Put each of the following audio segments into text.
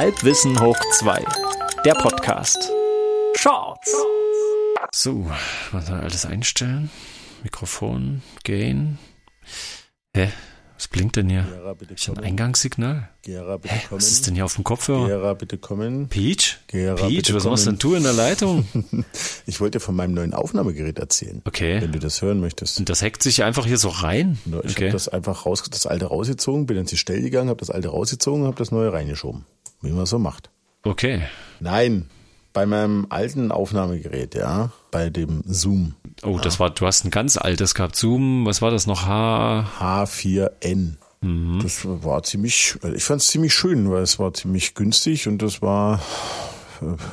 Halbwissen hoch 2. Der Podcast. Shorts. So, was soll alles einstellen? Mikrofon, Gain. Hä? Was blinkt denn hier? Gera, bitte Ist ein. Eingangssignal? Gera, Hä? Was ist denn hier auf dem Kopfhörer? Gera, bitte kommen. Peach? Gera, Peach, was machst kommen. denn du in der Leitung? Ich wollte von meinem neuen Aufnahmegerät erzählen, Okay. wenn du das hören möchtest. Und das hackt sich einfach hier so rein? Ich Okay. habe das einfach raus, das alte rausgezogen, bin ins Stell gegangen, habe das alte rausgezogen, habe das neue reingeschoben. Wie man so macht. Okay. Nein, bei meinem alten Aufnahmegerät, ja, bei dem Zoom Oh, das war, du hast ein ganz altes gehabt. Zoom, was war das noch? H. H4n. Mhm. Das war ziemlich, ich fand es ziemlich schön, weil es war ziemlich günstig und das war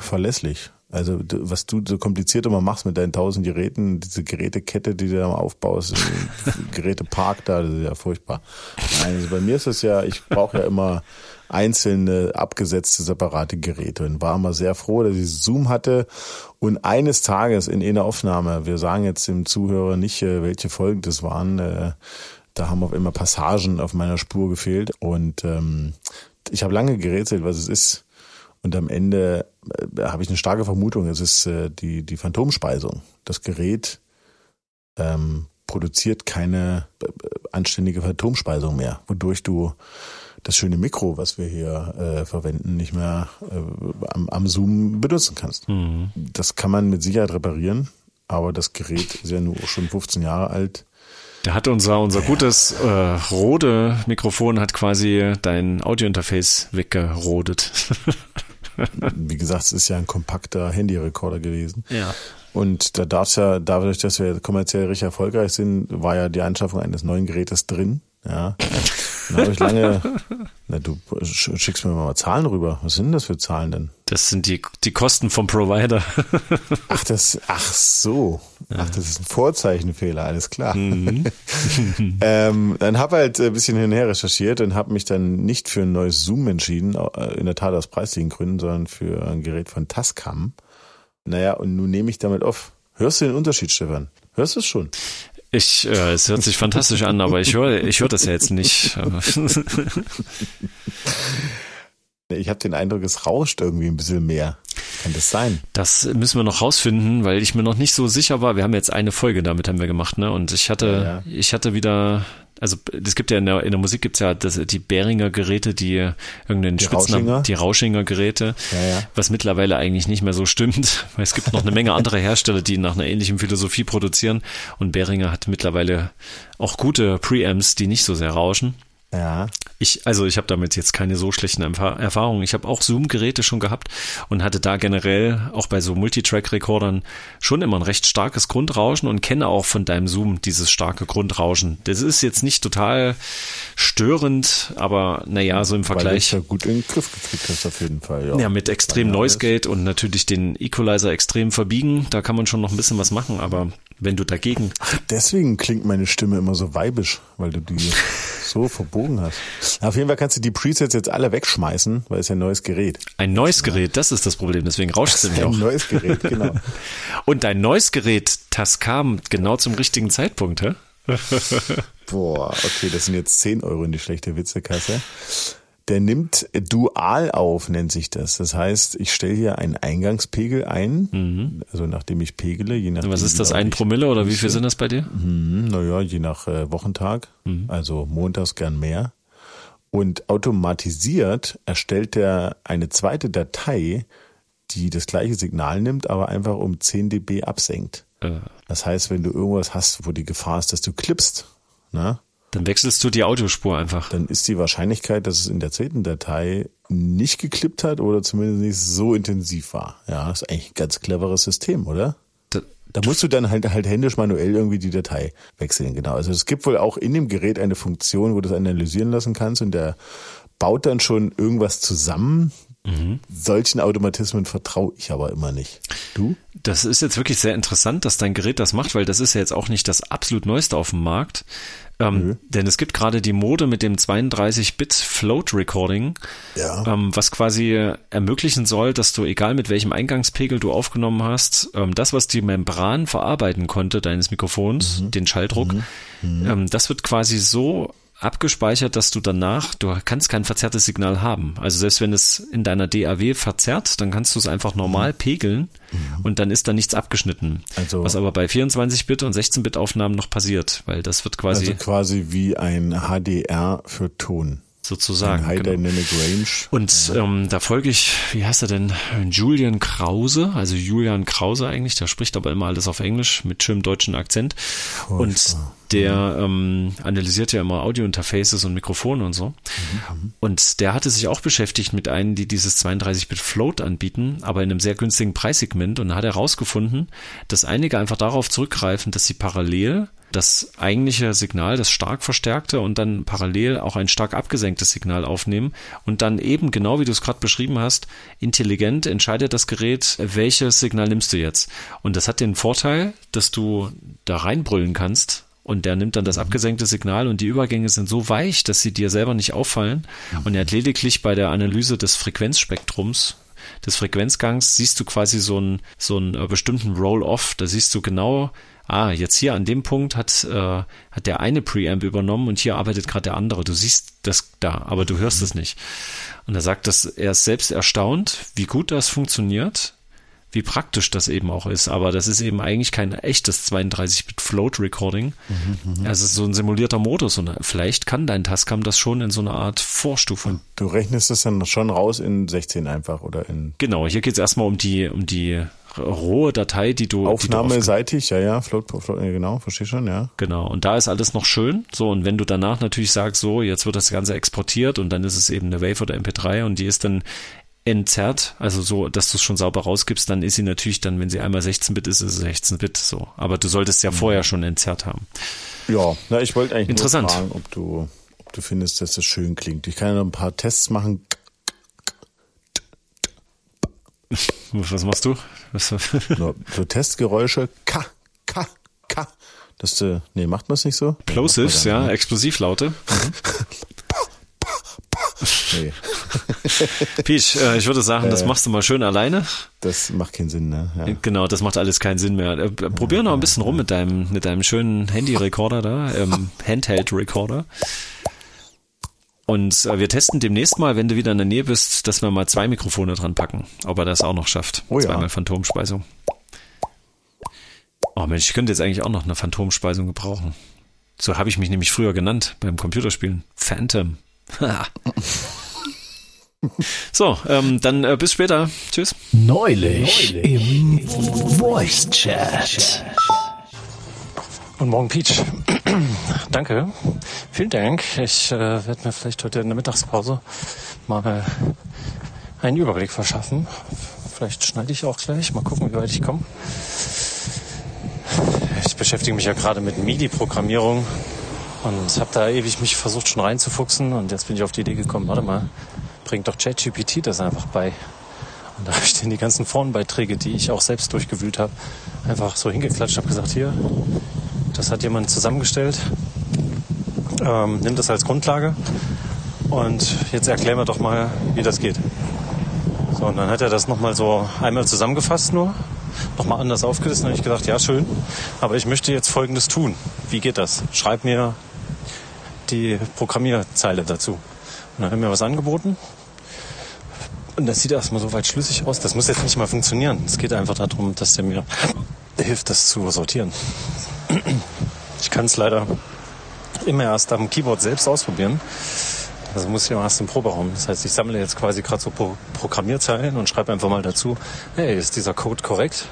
verlässlich. Also was du so kompliziert immer machst mit deinen tausend Geräten, diese Gerätekette, die du da aufbaust, im Gerätepark da, das ist ja furchtbar. Nein, also bei mir ist es ja, ich brauche ja immer einzelne abgesetzte separate Geräte und war immer sehr froh, dass ich Zoom hatte und eines Tages in einer Aufnahme, wir sagen jetzt dem Zuhörer nicht, äh, welche Folgen das waren, äh, da haben auf immer Passagen auf meiner Spur gefehlt und ähm, ich habe lange gerätselt, was es ist. Und am Ende äh, habe ich eine starke Vermutung, es ist äh, die, die Phantomspeisung. Das Gerät ähm, produziert keine äh, anständige Phantomspeisung mehr, wodurch du das schöne Mikro, was wir hier äh, verwenden, nicht mehr äh, am, am Zoom benutzen kannst. Mhm. Das kann man mit Sicherheit reparieren, aber das Gerät ist ja nur schon 15 Jahre alt. Da hat unser, unser gutes äh, Rode Mikrofon hat quasi dein Audiointerface weggerodet. Wie gesagt, es ist ja ein kompakter Handyrekorder gewesen. ja. Und da darf's ja, dadurch, dass wir kommerziell richtig erfolgreich sind, war ja die Anschaffung eines neuen Gerätes drin. Ja. Dann habe ich lange, na, du sch- schickst mir mal Zahlen rüber. Was sind denn das für Zahlen denn? Das sind die, die Kosten vom Provider. Ach, das, ach so. Ach, das ist ein Vorzeichenfehler, alles klar. Mhm. ähm, dann habe halt ein bisschen hin und her recherchiert und habe mich dann nicht für ein neues Zoom entschieden, äh, in der Tat aus preislichen Gründen, sondern für ein Gerät von Tascam. Naja, und nun nehme ich damit auf. Hörst du den Unterschied, Stefan? Hörst du es schon? Ich, äh, es hört sich fantastisch an, aber ich höre ich höre das ja jetzt nicht. Ich habe den Eindruck, es rauscht irgendwie ein bisschen mehr. Kann das sein? Das müssen wir noch rausfinden, weil ich mir noch nicht so sicher war. Wir haben jetzt eine Folge damit haben wir gemacht, ne? Und ich hatte, Ja, ja. ich hatte wieder, also es gibt ja in der, in der Musik gibt's ja das, die Behringer Geräte, die irgendeinen Die Spitznamen, Rauschinger? die Rauschinger Geräte, Ja, ja. was mittlerweile eigentlich nicht mehr so stimmt, weil es gibt noch eine Menge andere Hersteller, die nach einer ähnlichen Philosophie produzieren und Behringer hat mittlerweile auch gute Preamps, die nicht so sehr rauschen. Ja. Ich, also ich habe damit jetzt keine so schlechten Erfa- Erfahrungen. Ich habe auch Zoom-Geräte schon gehabt und hatte da generell auch bei so Multitrack-Rekordern schon immer ein recht starkes Grundrauschen und kenne auch von deinem Zoom dieses starke Grundrauschen. Das ist jetzt nicht total störend, aber naja, so im Weil Vergleich. ja gut in den Griff gekriegt hast, auf jeden Fall. Ja, Ja, mit extrem Ja, Noise Gate und natürlich den Equalizer extrem verbiegen, da kann man schon noch ein bisschen was machen, aber wenn du dagegen Deswegen klingt meine Stimme immer so weibisch, weil du die so verbogen hast. Auf jeden Fall kannst du die Presets jetzt alle wegschmeißen, weil es ja ein neues Gerät. ein neues Gerät, das ist das Problem, deswegen rauscht es nämlich Ein auch. neues Gerät, genau. Und dein neues Gerät, das kam genau zum richtigen Zeitpunkt, hä? Boah, okay, das sind jetzt 10 Euro in die schlechte Witzekasse. Der nimmt dual auf, nennt sich das. Das heißt, ich stelle hier einen Eingangspegel ein, also nachdem ich pegele, je nachdem. Mhm. Was ist das, laut ein Promille oder wie viel sind das bei dir? Hm, naja, je nach äh, Wochentag, Mhm. also montags gern mehr. Und automatisiert erstellt er eine zweite Datei, die das gleiche Signal nimmt, aber einfach um 10 dB absenkt. Äh, Das heißt, wenn du irgendwas hast, wo die Gefahr ist, dass du klippst, na, Dann wechselst du die Audiospur einfach. dann ist die Wahrscheinlichkeit, dass es in der zweiten Datei nicht geklippt hat oder zumindest nicht so intensiv war. Ja, ist eigentlich ein ganz cleveres System, oder? Da- Da musst du dann halt, halt händisch manuell irgendwie die Datei wechseln, genau. Also es gibt wohl auch in dem Gerät eine Funktion, wo du das analysieren lassen kannst und der baut dann schon irgendwas zusammen. Solchen Automatismen vertraue ich aber immer nicht. Du? Das ist jetzt wirklich sehr interessant, dass dein Gerät das macht, weil das ist ja jetzt auch nicht das absolut Neueste auf dem Markt. Ähm, Denn es gibt gerade die Mode mit dem 32-Bit Float Recording, Ja. ähm, was quasi ermöglichen soll, dass du, egal mit welchem Eingangspegel du aufgenommen hast, ähm, das, was die Membran verarbeiten konnte deines Mikrofons, den Schalldruck, ähm, das wird quasi so abgespeichert, dass du danach, du kannst kein verzerrtes Signal haben. Also selbst wenn es in deiner DAW verzerrt, dann kannst du es einfach normal mhm. pegeln mhm. und dann ist da nichts abgeschnitten. Also, Was aber bei 24-Bit und 16-Bit Aufnahmen noch passiert, weil das wird quasi. Also quasi wie ein HDR für Ton sozusagen. High genau. Dynamic Range. Und ja. ähm, da folge ich, wie heißt er denn? Julian Krause, also Julian Krause eigentlich, der spricht aber immer alles auf Englisch mit schönem deutschen Akzent. Furchtbar. Und der ähm, analysiert ja immer Audio-Interfaces und Mikrofone und so. Mhm. Und der hatte sich auch beschäftigt mit einem, die dieses 32-Bit Float anbieten, aber in einem sehr günstigen Preissegment. Und da hat er herausgefunden, dass einige einfach darauf zurückgreifen, dass sie parallel das eigentliche Signal, das stark verstärkte und dann parallel auch ein stark abgesenktes Signal aufnehmen und dann eben genau wie du es gerade beschrieben hast, intelligent entscheidet das Gerät, welches Signal nimmst du jetzt. Und das hat den Vorteil, dass du da reinbrüllen kannst und der nimmt dann das mhm. abgesenkte Signal und die Übergänge sind so weich, dass sie dir selber nicht auffallen. Und er hat lediglich bei der Analyse des Frequenzspektrums des Frequenzgangs siehst du quasi so einen, so einen äh, bestimmten Roll-Off. Da siehst du genau, ah, jetzt hier an dem Punkt hat, äh, hat der eine Preamp übernommen und hier arbeitet gerade der andere. Du siehst das da, aber du hörst es nicht. Und er sagt, dass er ist selbst erstaunt, wie gut das funktioniert, wie praktisch das eben auch ist. Aber das ist eben eigentlich kein echtes 32-Bit Float Recording. Mhm, mhm, es ist so ein simulierter Modus und vielleicht kann dein Tascam das schon in so einer Art Vorstufe. Und du rechnest es dann schon raus in 16 einfach oder in. Genau, hier geht es erstmal um die, um die rohe Datei, die du Aufnahmeseitig, ja, ja, Float, Float, genau, verstehe schon, ja. Genau, und da ist alles noch schön. So, und wenn du danach natürlich sagst, so, jetzt wird das Ganze exportiert und dann ist es eben eine Wave oder MP3 und die ist dann entzerrt, also so, dass du es schon sauber rausgibst, dann ist sie natürlich dann, wenn sie einmal 16-Bit ist, ist es 16-Bit so. Aber du solltest ja mhm. vorher schon entzerrt haben. Ja, na, ich wollte eigentlich Interessant. nur fragen, ob du, ob du findest, dass das schön klingt. Ich kann ja noch ein paar Tests machen. Was machst du? Was? so, so Testgeräusche. K, K, K. Das, äh, nee, macht man es nicht so? Plosives, ja, Explosivlaute. Mhm. Nee. Peach, äh, ich würde sagen, das äh, machst du mal schön alleine. Das macht keinen Sinn, ne? Ja. Genau, das macht alles keinen Sinn mehr. Äh, probier noch ein bisschen rum mit deinem, mit deinem schönen Handy-Recorder da, ähm, Handheld-Recorder. Und äh, wir testen demnächst mal, wenn du wieder in der Nähe bist, dass wir mal zwei Mikrofone dran packen, ob er das auch noch schafft. Oh ja. Zweimal Phantomspeisung. Oh Mensch, ich könnte jetzt eigentlich auch noch eine Phantomspeisung gebrauchen. So habe ich mich nämlich früher genannt beim Computerspielen. Phantom. so, ähm, dann äh, bis später. Tschüss. Neulich, Neulich im Voice Chat. Guten Morgen, Peach. Danke. Vielen Dank. Ich äh, werde mir vielleicht heute in der Mittagspause mal einen Überblick verschaffen. Vielleicht schneide ich auch gleich. Mal gucken, wie weit ich komme. Ich beschäftige mich ja gerade mit MIDI-Programmierung und habe da ewig mich versucht schon reinzufuchsen und jetzt bin ich auf die Idee gekommen, warte mal, bringt doch ChatGPT das einfach bei. Und da habe ich dann die ganzen Forenbeiträge, die ich auch selbst durchgewühlt habe, einfach so hingeklatscht, habe gesagt, hier, das hat jemand zusammengestellt, ähm, nimm das als Grundlage und jetzt erklären wir doch mal, wie das geht. So, und dann hat er das nochmal so einmal zusammengefasst nur, nochmal anders aufgelistet und ich gedacht, ja schön, aber ich möchte jetzt Folgendes tun. Wie geht das? Schreib mir die Programmierzeile dazu. Und dann haben wir was angeboten. Und das sieht erstmal so weit schlüssig aus. Das muss jetzt nicht mal funktionieren. Es geht einfach darum, dass der mir hilft, das zu sortieren. Ich kann es leider immer erst am Keyboard selbst ausprobieren. Also muss ich immer erst im Proberaum. Das heißt, ich sammle jetzt quasi gerade so Pro Programmierzeilen und schreibe einfach mal dazu, hey, ist dieser Code korrekt?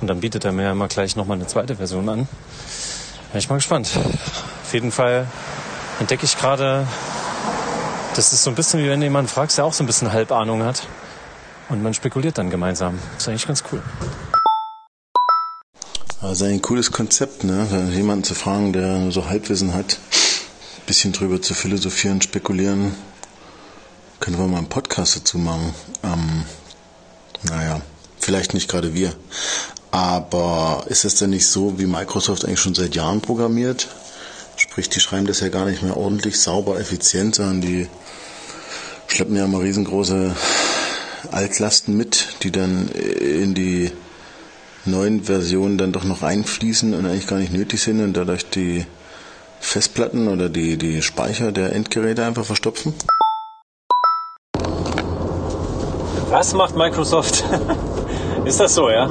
Und dann bietet er mir immer gleich nochmal eine zweite Version an. Bin ich mal gespannt. Auf jeden Fall entdecke ich gerade, das ist so ein bisschen wie wenn jemand fragst, der auch so ein bisschen Halbahnung hat. Und man spekuliert dann gemeinsam. Das ist eigentlich ganz cool. Also ein cooles Konzept, ne? Jemanden zu fragen, der so Halbwissen hat, ein bisschen drüber zu philosophieren, spekulieren. Können wir mal einen Podcast dazu machen. Ähm, naja, vielleicht nicht gerade wir. Aber ist es denn nicht so, wie Microsoft eigentlich schon seit Jahren programmiert? Sprich, die schreiben das ja gar nicht mehr ordentlich, sauber, effizient, sondern die schleppen ja mal riesengroße Altlasten mit, die dann in die neuen Versionen dann doch noch einfließen und eigentlich gar nicht nötig sind und dadurch die Festplatten oder die, die Speicher der Endgeräte einfach verstopfen? Was macht Microsoft? Ist das so, ja?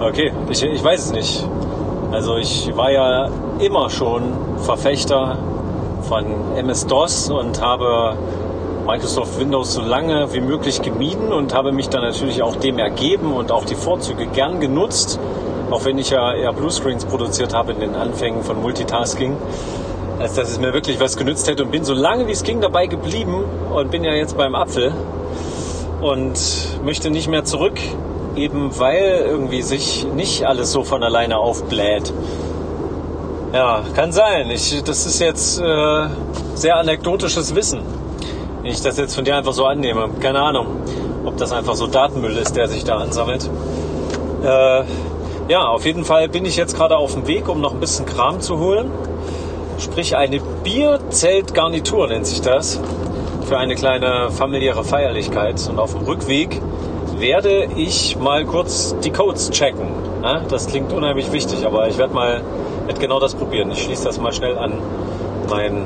Okay, ich, ich weiß es nicht. Also ich war ja immer schon Verfechter von MS-DOS und habe Microsoft Windows so lange wie möglich gemieden und habe mich dann natürlich auch dem ergeben und auch die Vorzüge gern genutzt, auch wenn ich ja eher Bluescreens produziert habe in den Anfängen von Multitasking, als dass es mir wirklich was genützt hätte und bin so lange wie es ging dabei geblieben und bin ja jetzt beim Apfel und möchte nicht mehr zurück, eben weil irgendwie sich nicht alles so von alleine aufbläht. Ja, kann sein. Ich, das ist jetzt äh, sehr anekdotisches Wissen. Wenn ich das jetzt von dir einfach so annehme. Keine Ahnung, ob das einfach so Datenmüll ist, der sich da ansammelt. Äh, ja, auf jeden Fall bin ich jetzt gerade auf dem Weg, um noch ein bisschen Kram zu holen. Sprich, eine Bierzeltgarnitur nennt sich das. Für eine kleine familiäre Feierlichkeit. Und auf dem Rückweg werde ich mal kurz die Codes checken. Das klingt unheimlich wichtig, aber ich werde mal werde genau das probieren. Ich schließe das mal schnell an. Mein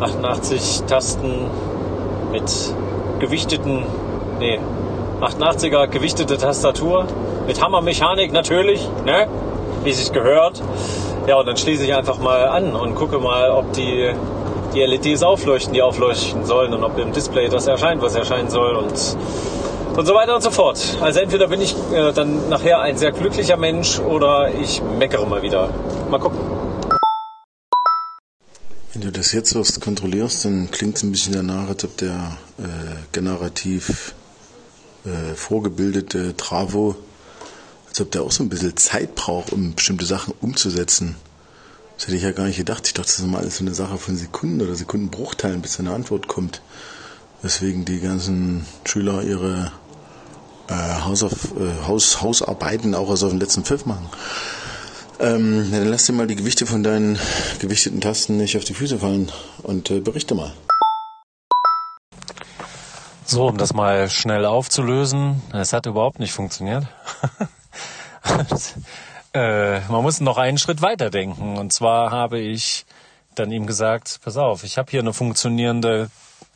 88 Tasten mit gewichteten, nee, 88er gewichtete Tastatur mit Hammermechanik natürlich, ne? Wie sich gehört. Ja, und dann schließe ich einfach mal an und gucke mal, ob die, die LEDs aufleuchten, die aufleuchten sollen und ob im Display das erscheint, was erscheinen soll und und so weiter und so fort. Also entweder bin ich äh, dann nachher ein sehr glücklicher Mensch oder ich meckere mal wieder. Mal gucken. Wenn du das jetzt erst kontrollierst, dann klingt es ein bisschen danach, als ob der äh, generativ äh, vorgebildete Travo, als ob der auch so ein bisschen Zeit braucht, um bestimmte Sachen umzusetzen. Das hätte ich ja gar nicht gedacht. Ich dachte, das ist mal alles so eine Sache von Sekunden oder Sekundenbruchteilen, bis eine Antwort kommt. Weswegen die ganzen Schüler ihre äh, Hausauf, äh, Haus, Hausarbeiten auch aus auf den letzten Pfiff machen. Ähm, dann lass dir mal die Gewichte von deinen gewichteten Tasten nicht auf die Füße fallen und äh, berichte mal. So, um das mal schnell aufzulösen, es hat überhaupt nicht funktioniert. äh, man muss noch einen Schritt weiter denken. Und zwar habe ich dann ihm gesagt, pass auf, ich habe hier eine funktionierende,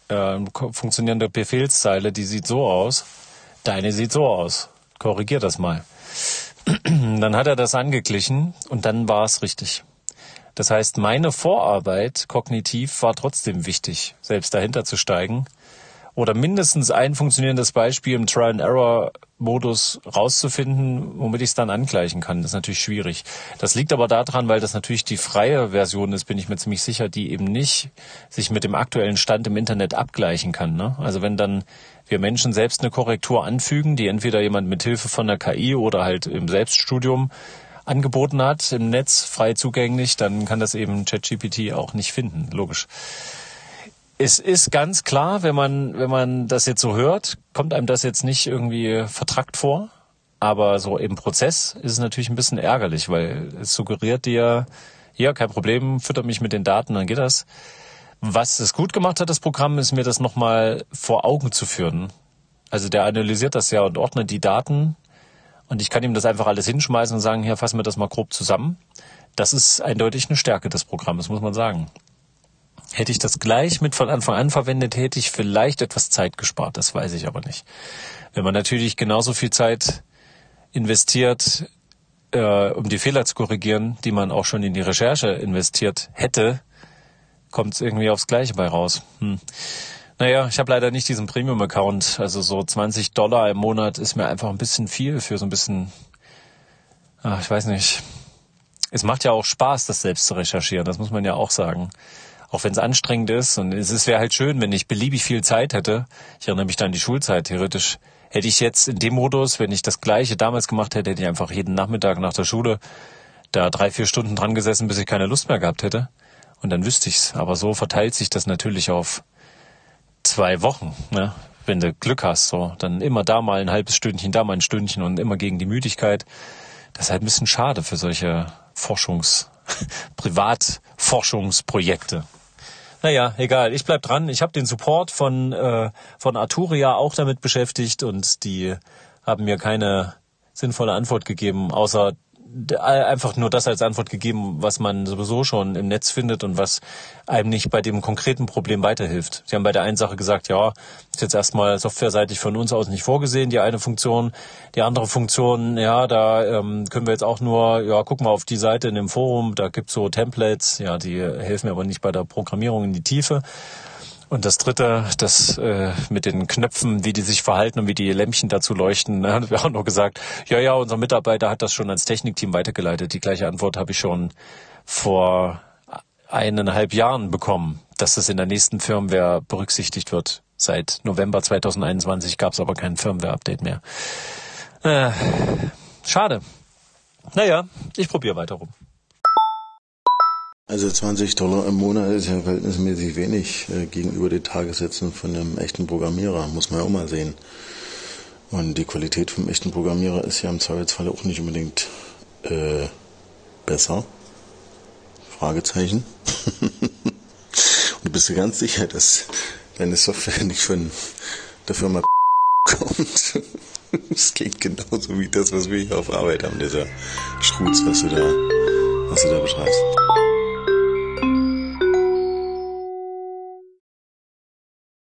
äh, funktionierende Befehlszeile, die sieht so aus. Deine sieht so aus. Korrigier das mal. dann hat er das angeglichen und dann war es richtig. Das heißt, meine Vorarbeit kognitiv war trotzdem wichtig, selbst dahinter zu steigen oder mindestens ein funktionierendes Beispiel im Trial-and-Error-Modus rauszufinden, womit ich es dann angleichen kann. Das ist natürlich schwierig. Das liegt aber daran, weil das natürlich die freie Version ist, bin ich mir ziemlich sicher, die eben nicht sich mit dem aktuellen Stand im Internet abgleichen kann. Ne? Also wenn dann wir Menschen selbst eine Korrektur anfügen, die entweder jemand mit Hilfe von der KI oder halt im Selbststudium angeboten hat, im Netz frei zugänglich, dann kann das eben ChatGPT auch nicht finden, logisch. Es ist ganz klar, wenn man, wenn man das jetzt so hört, kommt einem das jetzt nicht irgendwie vertrackt vor. Aber so im Prozess ist es natürlich ein bisschen ärgerlich, weil es suggeriert dir, ja, kein Problem, fütter mich mit den Daten, dann geht das. Was es gut gemacht hat, das Programm, ist mir das nochmal vor Augen zu führen. Also der analysiert das ja und ordnet die Daten und ich kann ihm das einfach alles hinschmeißen und sagen, hier, fassen wir das mal grob zusammen. Das ist eindeutig eine Stärke des Programmes, muss man sagen. Hätte ich das gleich mit von Anfang an verwendet, hätte ich vielleicht etwas Zeit gespart. Das weiß ich aber nicht. Wenn man natürlich genauso viel Zeit investiert, äh, um die Fehler zu korrigieren, die man auch schon in die Recherche investiert hätte, kommt es irgendwie aufs Gleiche bei raus. Hm. Naja, ich habe leider nicht diesen Premium-Account. Also so 20 Dollar im Monat ist mir einfach ein bisschen viel für so ein bisschen, ach, ich weiß nicht. Es macht ja auch Spaß, das selbst zu recherchieren. Das muss man ja auch sagen. Auch wenn es anstrengend ist. Und es wäre halt schön, wenn ich beliebig viel Zeit hätte. Ich erinnere mich da an die Schulzeit. Theoretisch hätte ich jetzt in dem Modus, wenn ich das Gleiche damals gemacht hätte, hätte ich einfach jeden Nachmittag nach der Schule da drei, vier Stunden dran gesessen, bis ich keine Lust mehr gehabt hätte und dann wüsste ich's. Aber so verteilt sich das natürlich auf zwei Wochen, ne? wenn du Glück hast. So, dann immer da mal ein halbes Stündchen, da mal ein Stündchen und immer gegen die Müdigkeit. Das ist halt ein bisschen schade für solche Forschungs-, Privatforschungsprojekte. Naja, egal, ich bleib dran. Ich habe den Support von, äh, von Arturia auch damit beschäftigt und die haben mir keine sinnvolle Antwort gegeben, außer einfach nur das als Antwort gegeben, was man sowieso schon im Netz findet und was einem nicht bei dem konkreten Problem weiterhilft. Sie haben bei der einen Sache gesagt, ja, ist jetzt erstmal softwareseitig von uns aus nicht vorgesehen, die eine Funktion. Die andere Funktion, ja, da ähm, können wir jetzt auch nur, ja, guck mal auf die Seite in dem Forum, da gibt's so Templates, ja, die helfen mir aber nicht bei der Programmierung in die Tiefe. Und das dritte, das äh, mit den Knöpfen, wie die sich verhalten und wie die Lämpchen dazu leuchten, haben wir auch noch gesagt, ja, ja, unser Mitarbeiter hat das schon ans Technikteam weitergeleitet. Die gleiche Antwort habe ich schon vor eineinhalb Jahren bekommen, dass das in der nächsten Firmware berücksichtigt wird. Seit November 2021 gab es aber kein Firmware-Update mehr. Äh, schade. Naja, ich probiere weiter rum. Also 20 Dollar im Monat ist ja verhältnismäßig wenig äh, gegenüber den Tagessätzen von einem echten Programmierer, muss man ja auch mal sehen. Und die Qualität vom echten Programmierer ist ja im Zweifelsfall auch nicht unbedingt äh, besser. Fragezeichen. Und du bist dir ganz sicher, dass deine Software nicht von der Firma kommt. Das klingt genauso wie das, was wir hier auf Arbeit haben, dieser Schrutz, was du da, was du da beschreibst.